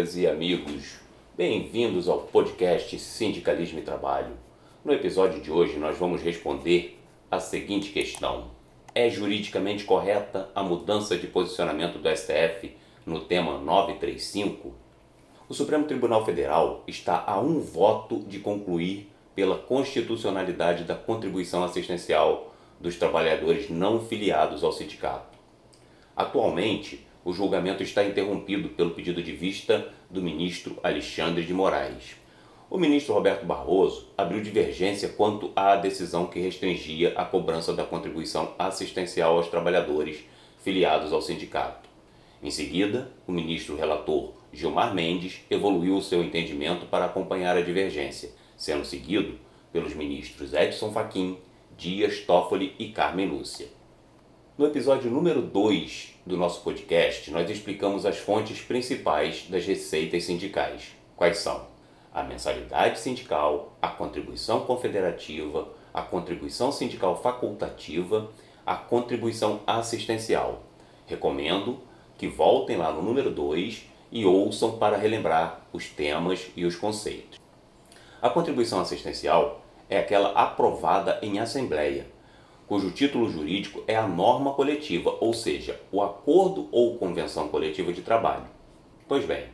amigas e amigos, bem-vindos ao podcast Sindicalismo e Trabalho. No episódio de hoje, nós vamos responder a seguinte questão: É juridicamente correta a mudança de posicionamento do STF no tema 935? O Supremo Tribunal Federal está a um voto de concluir pela constitucionalidade da contribuição assistencial dos trabalhadores não filiados ao sindicato. Atualmente, o julgamento está interrompido pelo pedido de vista do ministro Alexandre de Moraes. O ministro Roberto Barroso abriu divergência quanto à decisão que restringia a cobrança da contribuição assistencial aos trabalhadores filiados ao sindicato. Em seguida, o ministro relator Gilmar Mendes evoluiu o seu entendimento para acompanhar a divergência, sendo seguido pelos ministros Edson Fachin, Dias Toffoli e Carmen Lúcia. No episódio número 2 do nosso podcast, nós explicamos as fontes principais das receitas sindicais. Quais são? A mensalidade sindical, a contribuição confederativa, a contribuição sindical facultativa, a contribuição assistencial. Recomendo que voltem lá no número 2 e ouçam para relembrar os temas e os conceitos. A contribuição assistencial é aquela aprovada em assembleia cujo título jurídico é a norma coletiva, ou seja, o acordo ou convenção coletiva de trabalho. Pois bem,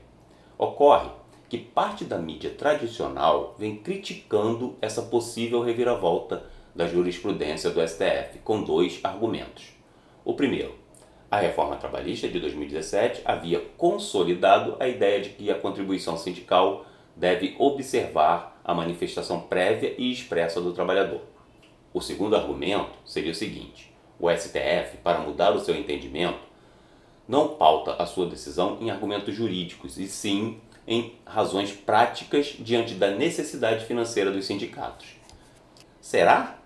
ocorre que parte da mídia tradicional vem criticando essa possível reviravolta da jurisprudência do STF com dois argumentos. O primeiro, a reforma trabalhista de 2017 havia consolidado a ideia de que a contribuição sindical deve observar a manifestação prévia e expressa do trabalhador. O segundo argumento seria o seguinte: o STF, para mudar o seu entendimento, não pauta a sua decisão em argumentos jurídicos, e sim em razões práticas diante da necessidade financeira dos sindicatos. Será?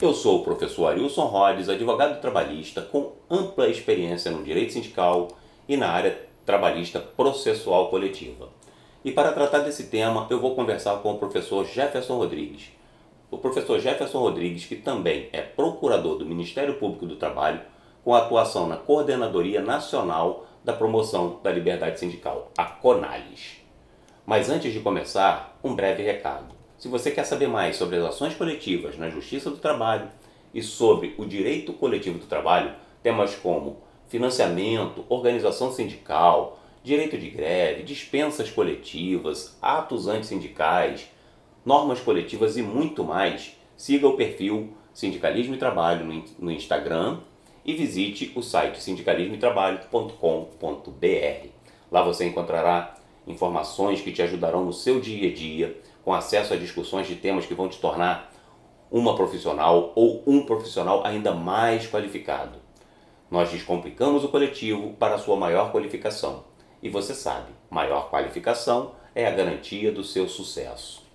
Eu sou o professor Arilson Rhodes, advogado trabalhista com ampla experiência no direito sindical e na área trabalhista processual coletiva. E para tratar desse tema, eu vou conversar com o professor Jefferson Rodrigues, o professor Jefferson Rodrigues, que também é procurador do Ministério Público do Trabalho, com atuação na Coordenadoria Nacional da Promoção da Liberdade Sindical, a CONALES. Mas antes de começar, um breve recado. Se você quer saber mais sobre as ações coletivas na Justiça do Trabalho e sobre o direito coletivo do trabalho, temas como financiamento, organização sindical, direito de greve, dispensas coletivas, atos antissindicais, normas coletivas e muito mais, siga o perfil Sindicalismo e Trabalho no Instagram e visite o site sindicalismoetrabalho.com.br. Lá você encontrará informações que te ajudarão no seu dia a dia, com acesso a discussões de temas que vão te tornar uma profissional ou um profissional ainda mais qualificado. Nós descomplicamos o coletivo para a sua maior qualificação. E você sabe, maior qualificação é a garantia do seu sucesso.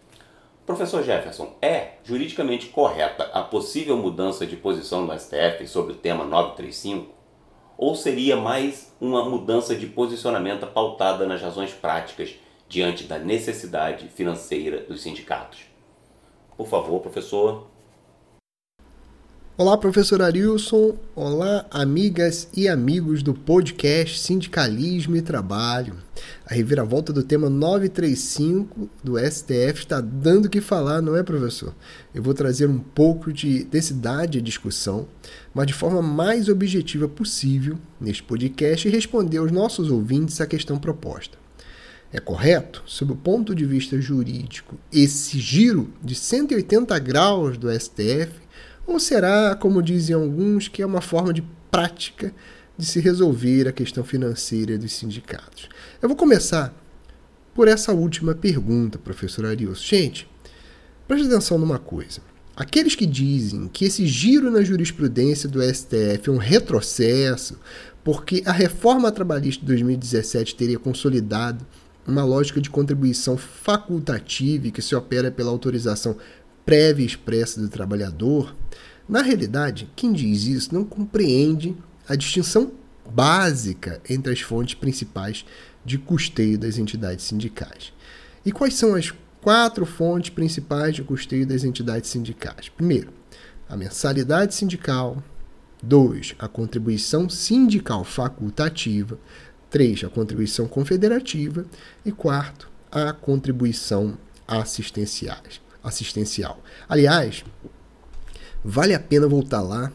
Professor Jefferson, é juridicamente correta a possível mudança de posição no STF sobre o tema 935? Ou seria mais uma mudança de posicionamento pautada nas razões práticas diante da necessidade financeira dos sindicatos? Por favor, professor. Olá, professor Arilson. Olá, amigas e amigos do podcast Sindicalismo e Trabalho. A reviravolta do tema 935 do STF está dando o que falar, não é, professor? Eu vou trazer um pouco de densidade à discussão, mas de forma mais objetiva possível neste podcast e responder aos nossos ouvintes a questão proposta. É correto, sob o ponto de vista jurídico, esse giro de 180 graus do STF ou será, como dizem alguns, que é uma forma de prática de se resolver a questão financeira dos sindicatos? Eu vou começar por essa última pergunta, professor Arius. Gente, preste atenção numa coisa. Aqueles que dizem que esse giro na jurisprudência do STF é um retrocesso, porque a reforma trabalhista de 2017 teria consolidado uma lógica de contribuição facultativa que se opera pela autorização prévia e expressa do trabalhador, na realidade, quem diz isso não compreende a distinção básica entre as fontes principais de custeio das entidades sindicais. E quais são as quatro fontes principais de custeio das entidades sindicais? Primeiro, a mensalidade sindical. 2. A contribuição sindical facultativa. Três, a contribuição confederativa. E quarto, a contribuição assistencial. Aliás, vale a pena voltar lá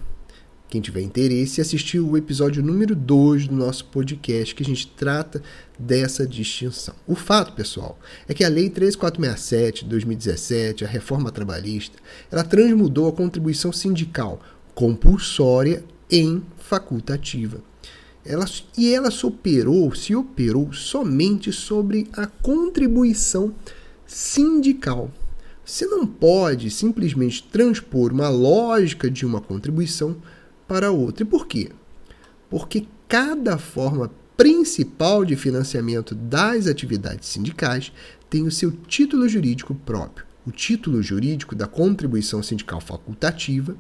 quem tiver interesse, assistir o episódio número 2 do nosso podcast, que a gente trata dessa distinção. O fato, pessoal, é que a Lei 3467 de 2017, a reforma trabalhista, ela transmudou a contribuição sindical compulsória em facultativa. Ela, e ela se operou, se operou somente sobre a contribuição sindical. Você não pode simplesmente transpor uma lógica de uma contribuição para outra. E por quê? Porque cada forma principal de financiamento das atividades sindicais tem o seu título jurídico próprio. O título jurídico da contribuição sindical facultativa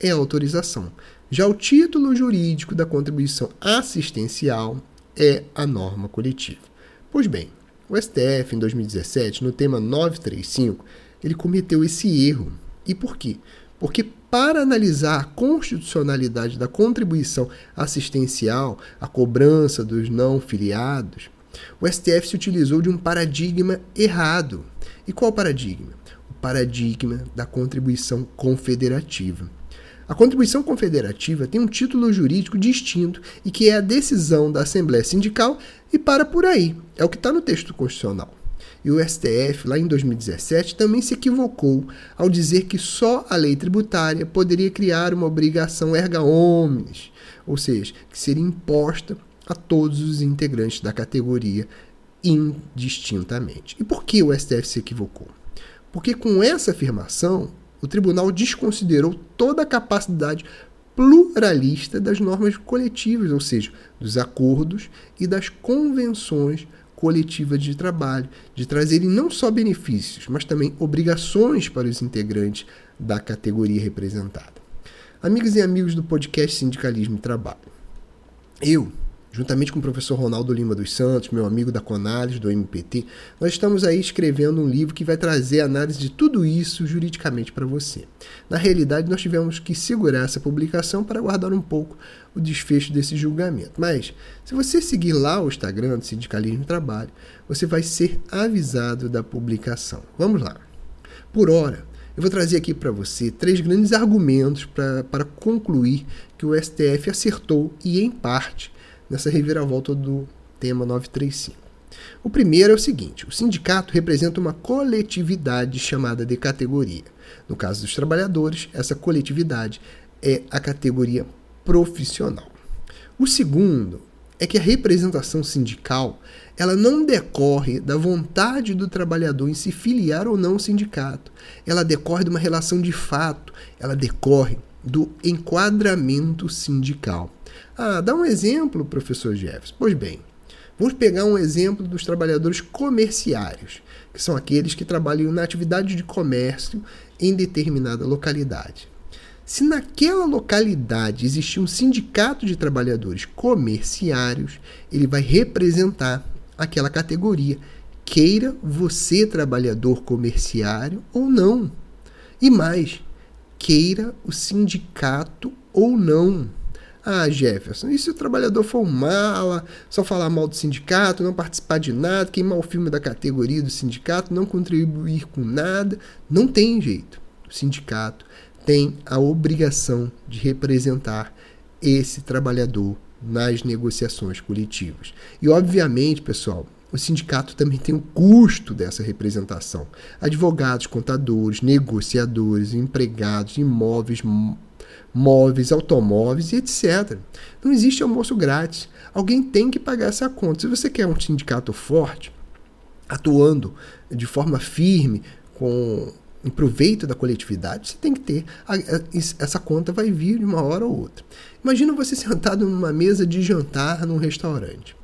é autorização. Já o título jurídico da contribuição assistencial é a norma coletiva. Pois bem, o STF, em 2017, no tema 935, ele cometeu esse erro. E por quê? Porque para analisar a constitucionalidade da contribuição assistencial, a cobrança dos não filiados, o STF se utilizou de um paradigma errado. E qual paradigma? O paradigma da contribuição confederativa. A contribuição confederativa tem um título jurídico distinto e que é a decisão da Assembleia Sindical e para por aí. É o que está no texto constitucional. E o STF, lá em 2017, também se equivocou ao dizer que só a lei tributária poderia criar uma obrigação erga omnes, ou seja, que seria imposta a todos os integrantes da categoria indistintamente. E por que o STF se equivocou? Porque com essa afirmação, o tribunal desconsiderou toda a capacidade pluralista das normas coletivas, ou seja, dos acordos e das convenções coletiva de trabalho, de trazerem não só benefícios, mas também obrigações para os integrantes da categoria representada. Amigos e amigos do podcast Sindicalismo e Trabalho, eu, juntamente com o professor Ronaldo Lima dos Santos, meu amigo da Conales, do MPT, nós estamos aí escrevendo um livro que vai trazer análise de tudo isso juridicamente para você. Na realidade, nós tivemos que segurar essa publicação para aguardar um pouco o desfecho desse julgamento. Mas, se você seguir lá o Instagram do Sindicalismo e Trabalho, você vai ser avisado da publicação. Vamos lá. Por hora, eu vou trazer aqui para você três grandes argumentos para concluir que o STF acertou e, em parte, nessa reviravolta do tema 935. O primeiro é o seguinte: o sindicato representa uma coletividade chamada de categoria. No caso dos trabalhadores, essa coletividade é a categoria profissional. O segundo é que a representação sindical ela não decorre da vontade do trabalhador em se filiar ou não ao sindicato. Ela decorre de uma relação de fato, ela decorre do enquadramento sindical. Ah, dá um exemplo, professor Jefferson. Pois bem, vamos pegar um exemplo dos trabalhadores comerciários, que são aqueles que trabalham na atividade de comércio em determinada localidade. Se naquela localidade existir um sindicato de trabalhadores comerciários, ele vai representar aquela categoria, queira você trabalhador comerciário ou não. E mais, queira o sindicato ou não. Ah, Jefferson, e se o trabalhador for um mala, só falar mal do sindicato, não participar de nada, queimar o filme da categoria do sindicato, não contribuir com nada? Não tem jeito. O sindicato tem a obrigação de representar esse trabalhador nas negociações coletivas. E, obviamente, pessoal, o sindicato também tem o custo dessa representação. Advogados, contadores, negociadores, empregados, imóveis, móveis, automóveis e etc. Não existe almoço grátis. Alguém tem que pagar essa conta. Se você quer um sindicato forte, atuando de forma firme, com em proveito da coletividade, você tem que ter. essa conta vai vir de uma hora ou outra. Imagina você sentado numa mesa de jantar num restaurante.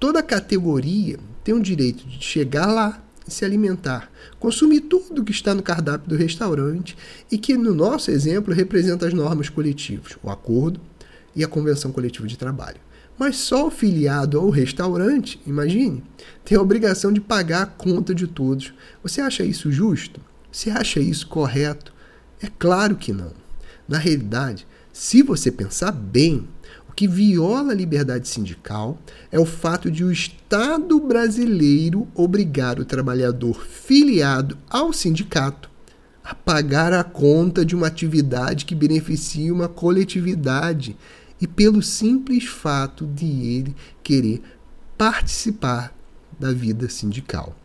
Toda categoria tem o direito de chegar lá se alimentar, consumir tudo que está no cardápio do restaurante e que, no nosso exemplo, representa as normas coletivas, o acordo e a convenção coletiva de trabalho. Mas só o filiado ao restaurante, imagine, tem a obrigação de pagar a conta de todos. Você acha isso justo? Você acha isso correto? É claro que não. Na realidade, se você pensar bem, que viola a liberdade sindical é o fato de o Estado brasileiro obrigar o trabalhador filiado ao sindicato a pagar a conta de uma atividade que beneficia uma coletividade e pelo simples fato de ele querer participar da vida sindical.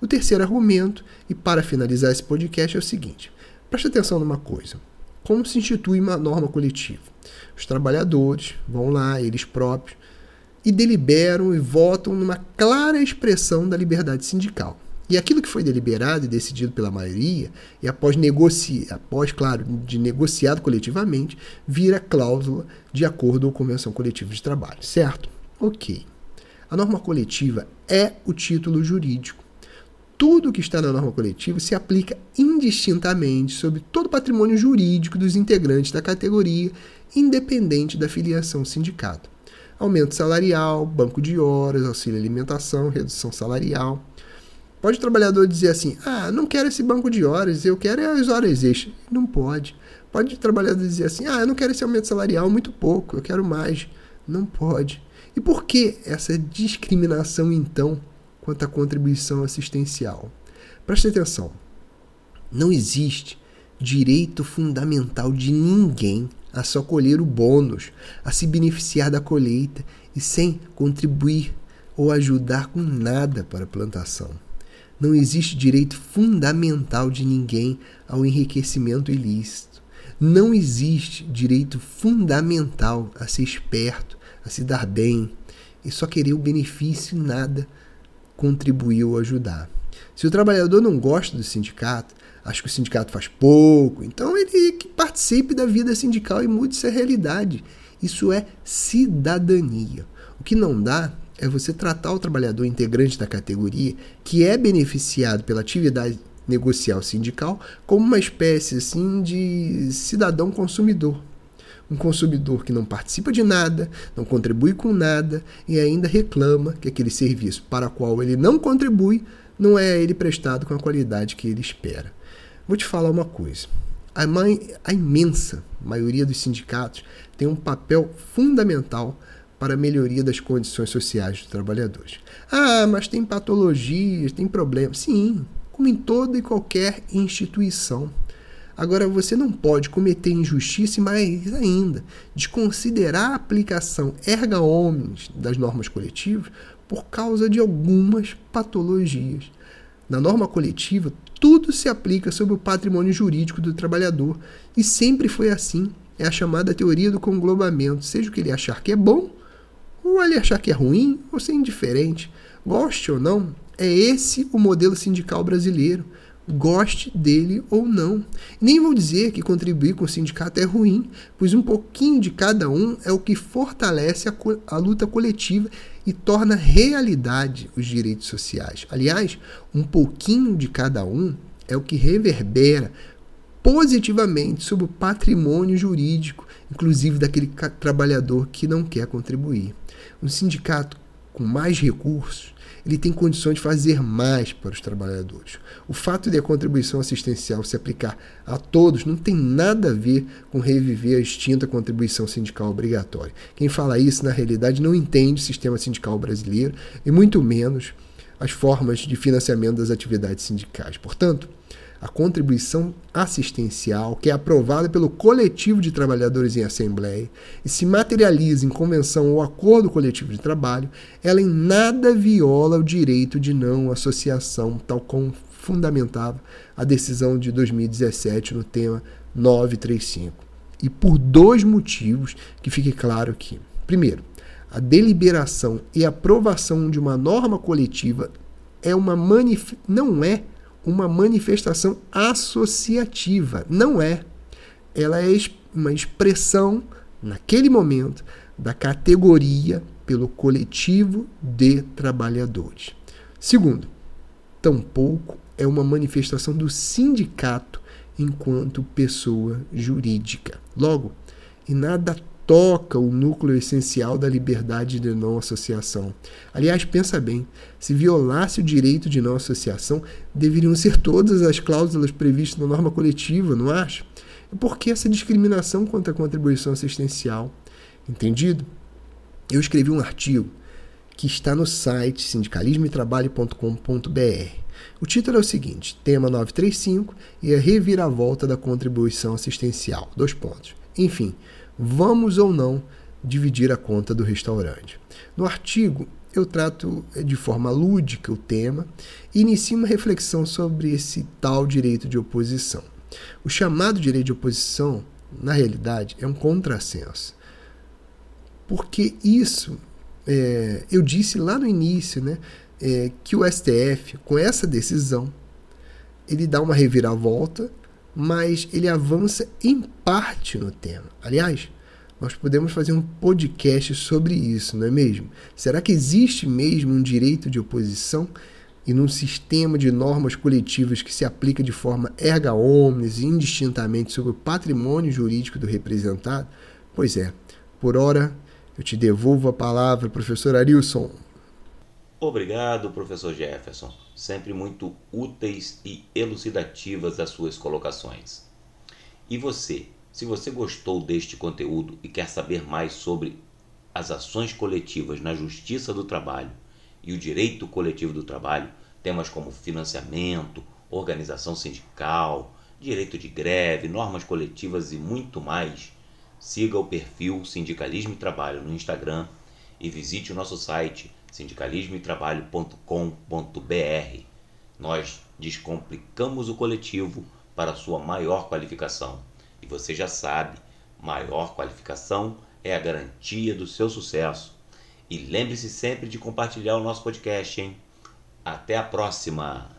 O terceiro argumento, e para finalizar esse podcast, é o seguinte: preste atenção numa coisa. Como se institui uma norma coletiva? Os trabalhadores vão lá, eles próprios, e deliberam e votam numa clara expressão da liberdade sindical. E aquilo que foi deliberado e decidido pela maioria, e após após, claro, de negociado coletivamente, vira cláusula de acordo ou convenção coletiva de trabalho, certo? Ok. A norma coletiva é o título jurídico. Tudo que está na norma coletiva se aplica indistintamente sobre todo o patrimônio jurídico dos integrantes da categoria independente da filiação sindicato. Aumento salarial, banco de horas, auxílio alimentação, redução salarial. Pode o trabalhador dizer assim: ah, não quero esse banco de horas, eu quero as horas extras. Não pode. Pode o trabalhador dizer assim: ah, eu não quero esse aumento salarial, muito pouco, eu quero mais. Não pode. E por que essa discriminação, então, quanto à contribuição assistencial? Preste atenção. Não existe direito fundamental de ninguém a só colher o bônus, a se beneficiar da colheita e sem contribuir ou ajudar com nada para a plantação. Não existe direito fundamental de ninguém ao enriquecimento ilícito. Não existe direito fundamental a ser esperto, a se dar bem e só querer o benefício e nada contribuir ou ajudar. Se o trabalhador não gosta do sindicato, acha que o sindicato faz pouco, então ele que participe da vida sindical e mude essa realidade. Isso é cidadania. O que não dá é você tratar o trabalhador integrante da categoria que é beneficiado pela atividade negocial sindical como uma espécie assim de cidadão consumidor. Um consumidor que não participa de nada, não contribui com nada e ainda reclama que aquele serviço para o qual ele não contribui não é a ele prestado com a qualidade que ele espera. Vou te falar uma coisa. A, mãe, a imensa maioria dos sindicatos tem um papel fundamental para a melhoria das condições sociais dos trabalhadores. Ah, mas tem patologias, tem problemas. Sim, como em toda e qualquer instituição. Agora, você não pode cometer injustiça e mais ainda, desconsiderar a aplicação erga omnes das normas coletivas por causa de algumas patologias. Na norma coletiva, tudo se aplica sobre o patrimônio jurídico do trabalhador e sempre foi assim. É a chamada teoria do conglobamento, seja o que ele achar que é bom, ou ele achar que é ruim, ou ser indiferente. Goste ou não, é esse o modelo sindical brasileiro goste dele ou não. Nem vou dizer que contribuir com o sindicato é ruim, pois um pouquinho de cada um é o que fortalece a, a, luta coletiva e torna realidade os direitos sociais. Aliás, um pouquinho de cada um é o que reverbera positivamente sobre o patrimônio jurídico, inclusive daquele trabalhador que não quer contribuir. Um sindicato com mais recursos ele tem condições de fazer mais para os trabalhadores. O fato de a contribuição assistencial se aplicar a todos não tem nada a ver com reviver a extinta contribuição sindical obrigatória. Quem fala isso, na realidade, não entende o sistema sindical brasileiro e muito menos as formas de financiamento das atividades sindicais. Portanto, a contribuição assistencial, que é aprovada pelo coletivo de trabalhadores em assembleia e se materializa em convenção ou acordo coletivo de trabalho, ela em nada viola o direito de não associação, tal como fundamentava a decisão de 2017 no tema 935. E por dois motivos que fique claro aqui. Primeiro, a deliberação e aprovação de uma norma coletiva é uma manif não é uma manifestação associativa. Não é. Ela é uma expressão, naquele momento, da categoria pelo coletivo de trabalhadores. Segundo, tampouco é uma manifestação do sindicato enquanto pessoa jurídica. Logo, e nada toca o núcleo essencial da liberdade de não associação. Aliás, pensa bem, se violasse o direito de não associação, deveriam ser todas as cláusulas previstas na norma coletiva, não acha? Por que essa discriminação contra a contribuição assistencial? Entendido? Eu escrevi um artigo que está no site sindicalismoetrabalho.com.br. O título é o seguinte: Tema 935 e a reviravolta da contribuição assistencial. Dois pontos. Enfim, vamos ou não dividir a conta do restaurante. No artigo, eu trato de forma lúdica o tema e inicio uma reflexão sobre esse tal direito de oposição. O chamado direito de oposição, na realidade, é um contrassenso. Porque isso é, eu disse lá no início né, é, que o STF, com essa decisão, ele dá uma reviravolta, mas ele avança em parte no tema. Aliás, nós podemos fazer um podcast sobre isso, não é mesmo? Será que existe mesmo um direito de oposição e num sistema de normas coletivas que se aplica de forma erga omnes indistintamente sobre o patrimônio jurídico do representado? Pois é, por hora eu te devolvo a palavra, professor Arilson. Obrigado, professor Jefferson. Sempre muito úteis e elucidativas as suas colocações. E você, se você gostou deste conteúdo e quer saber mais sobre as ações coletivas na Justiça do Trabalho e o direito coletivo do trabalho, temas como financiamento, organização sindical, direito de greve, normas coletivas e muito mais, siga o perfil Sindicalismo e Trabalho no Instagram e visite o nosso site sindicalismoetrabalho.com.br. Nós descomplicamos o coletivo para sua maior qualificação. E você já sabe, maior qualificação é a garantia do seu sucesso. E lembre-se sempre de compartilhar o nosso podcast, hein? Até a próxima!